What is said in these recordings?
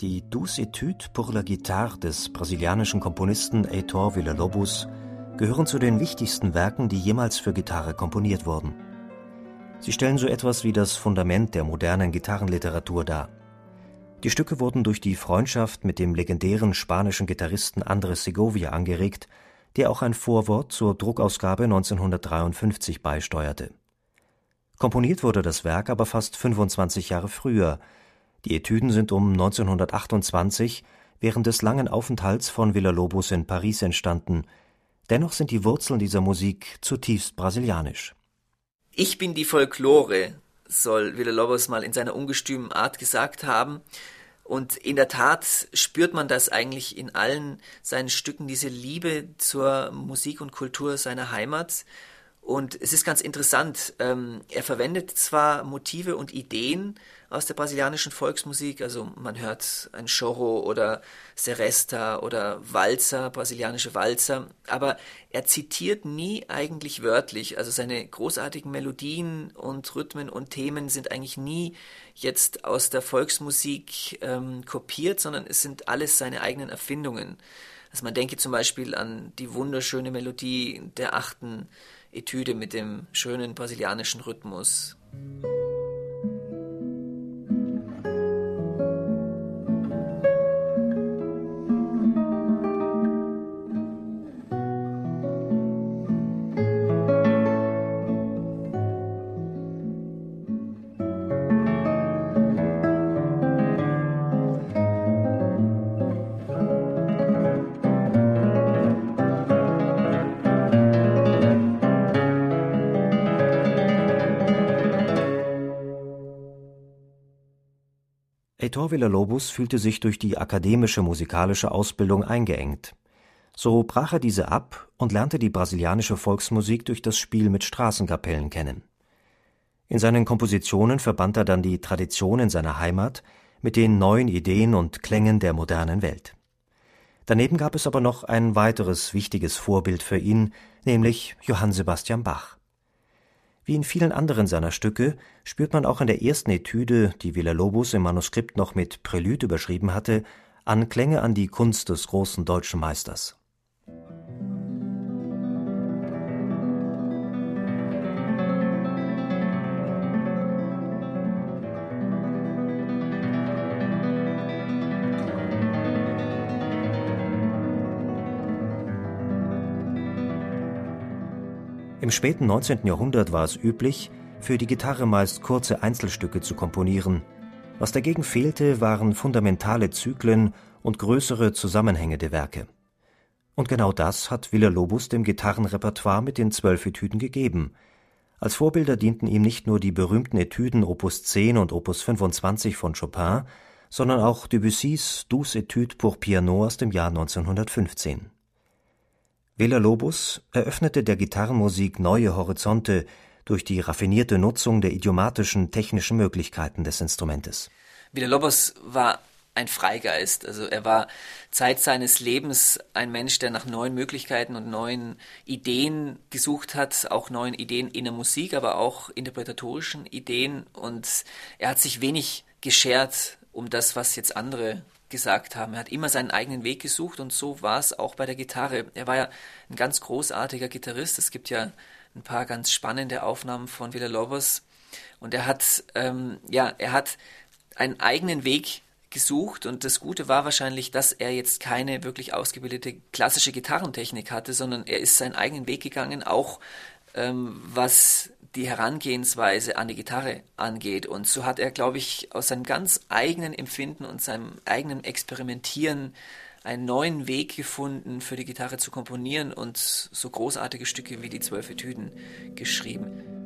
Die Douce Etudes pour la Guitare des brasilianischen Komponisten Heitor Villa-Lobos gehören zu den wichtigsten Werken, die jemals für Gitarre komponiert wurden. Sie stellen so etwas wie das Fundament der modernen Gitarrenliteratur dar. Die Stücke wurden durch die Freundschaft mit dem legendären spanischen Gitarristen Andres Segovia angeregt, der auch ein Vorwort zur Druckausgabe 1953 beisteuerte. Komponiert wurde das Werk aber fast 25 Jahre früher – die Etüden sind um 1928 während des langen Aufenthalts von Villa-Lobos in Paris entstanden, dennoch sind die Wurzeln dieser Musik zutiefst brasilianisch. Ich bin die Folklore, soll Villa-Lobos mal in seiner ungestümen Art gesagt haben. Und in der Tat spürt man das eigentlich in allen seinen Stücken, diese Liebe zur Musik und Kultur seiner Heimat. Und es ist ganz interessant, ähm, er verwendet zwar Motive und Ideen aus der brasilianischen Volksmusik, also man hört ein Choro oder Seresta oder Walzer, brasilianische Walzer, aber er zitiert nie eigentlich wörtlich, also seine großartigen Melodien und Rhythmen und Themen sind eigentlich nie jetzt aus der Volksmusik ähm, kopiert, sondern es sind alles seine eigenen Erfindungen. Also man denke zum Beispiel an die wunderschöne Melodie der achten Etüde mit dem schönen brasilianischen Rhythmus. Heitor Villa-Lobos fühlte sich durch die akademische musikalische Ausbildung eingeengt. So brach er diese ab und lernte die brasilianische Volksmusik durch das Spiel mit Straßenkapellen kennen. In seinen Kompositionen verband er dann die Traditionen seiner Heimat mit den neuen Ideen und Klängen der modernen Welt. Daneben gab es aber noch ein weiteres wichtiges Vorbild für ihn, nämlich Johann Sebastian Bach. Wie in vielen anderen seiner Stücke spürt man auch in der ersten Etüde, die Villa-Lobos im Manuskript noch mit Prälude überschrieben hatte, Anklänge an die Kunst des großen deutschen Meisters Im späten 19. Jahrhundert war es üblich, für die Gitarre meist kurze Einzelstücke zu komponieren. Was dagegen fehlte, waren fundamentale Zyklen und größere Zusammenhänge der Werke. Und genau das hat Villa-Lobos dem Gitarrenrepertoire mit den zwölf Etüden gegeben. Als Vorbilder dienten ihm nicht nur die berühmten Etüden Opus 10 und Opus 25 von Chopin, sondern auch Debussys Douze Etudes pour Piano aus dem Jahr 1915. Villa-Lobos eröffnete der Gitarrenmusik neue Horizonte durch die raffinierte Nutzung der idiomatischen technischen Möglichkeiten des Instrumentes. Villa-Lobos war ein Freigeist. Also er war Zeit seines Lebens ein Mensch, der nach neuen Möglichkeiten und neuen Ideen gesucht hat, auch neuen Ideen in der Musik, aber auch interpretatorischen Ideen. Und er hat sich wenig geschert um das, was jetzt andere gesagt haben. Er hat immer seinen eigenen Weg gesucht und so war es auch bei der Gitarre. Er war ja ein ganz großartiger Gitarrist. Es gibt ja ein paar ganz spannende Aufnahmen von Villa Lobos und er hat ähm, ja er hat einen eigenen Weg gesucht und das Gute war wahrscheinlich, dass er jetzt keine wirklich ausgebildete klassische Gitarrentechnik hatte, sondern er ist seinen eigenen Weg gegangen, auch ähm, was die Herangehensweise an die Gitarre angeht. Und so hat er, glaube ich, aus seinem ganz eigenen Empfinden und seinem eigenen Experimentieren einen neuen Weg gefunden, für die Gitarre zu komponieren und so großartige Stücke wie die Zwölf Etüden geschrieben.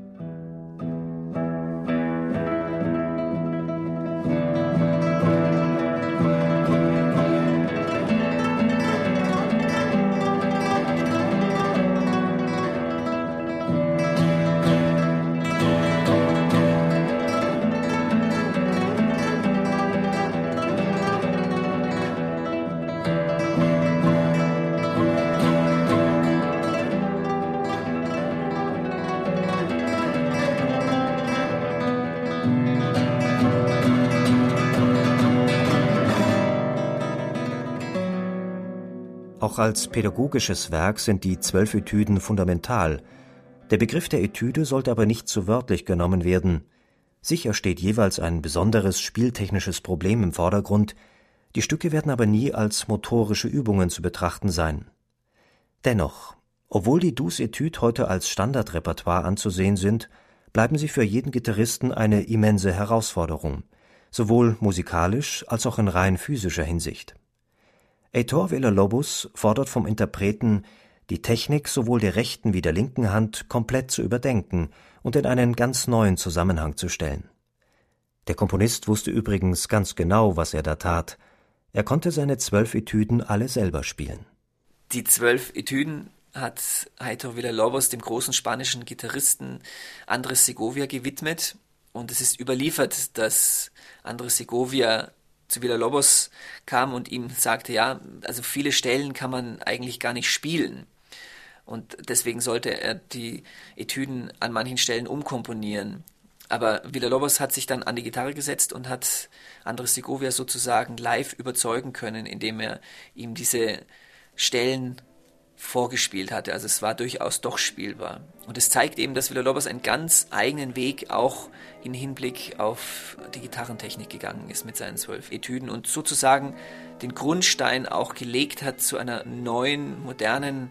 Auch als pädagogisches Werk sind die zwölf Etüden fundamental. Der Begriff der Etüde sollte aber nicht zu wörtlich genommen werden. Sicher steht jeweils ein besonderes spieltechnisches Problem im Vordergrund, die Stücke werden aber nie als motorische Übungen zu betrachten sein. Dennoch, obwohl die Douze Etudes heute als Standardrepertoire anzusehen sind, bleiben sie für jeden Gitarristen eine immense Herausforderung, sowohl musikalisch als auch in rein physischer Hinsicht. Heitor Villa-Lobos fordert vom Interpreten, die Technik sowohl der rechten wie der linken Hand komplett zu überdenken und in einen ganz neuen Zusammenhang zu stellen. Der Komponist wusste übrigens ganz genau, was er da tat. Er konnte seine zwölf Etüden alle selber spielen. Die zwölf Etüden hat Heitor Villa-Lobos dem großen spanischen Gitarristen Andres Segovia gewidmet. Und es ist überliefert, dass Andres Segovia zu Villa-Lobos kam und ihm sagte, ja, also viele Stellen kann man eigentlich gar nicht spielen. Und deswegen sollte er die Etüden an manchen Stellen umkomponieren. Aber Villa-Lobos hat sich dann an die Gitarre gesetzt und hat Andres Segovia sozusagen live überzeugen können, indem er ihm diese Stellen vorgespielt hatte. Also es war durchaus doch spielbar. Und es zeigt eben, dass Villa-Lobos einen ganz eigenen Weg auch in Hinblick auf die Gitarrentechnik gegangen ist mit seinen zwölf Etüden und sozusagen den Grundstein auch gelegt hat zu einer neuen, modernen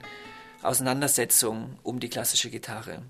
Auseinandersetzung um die klassische Gitarre.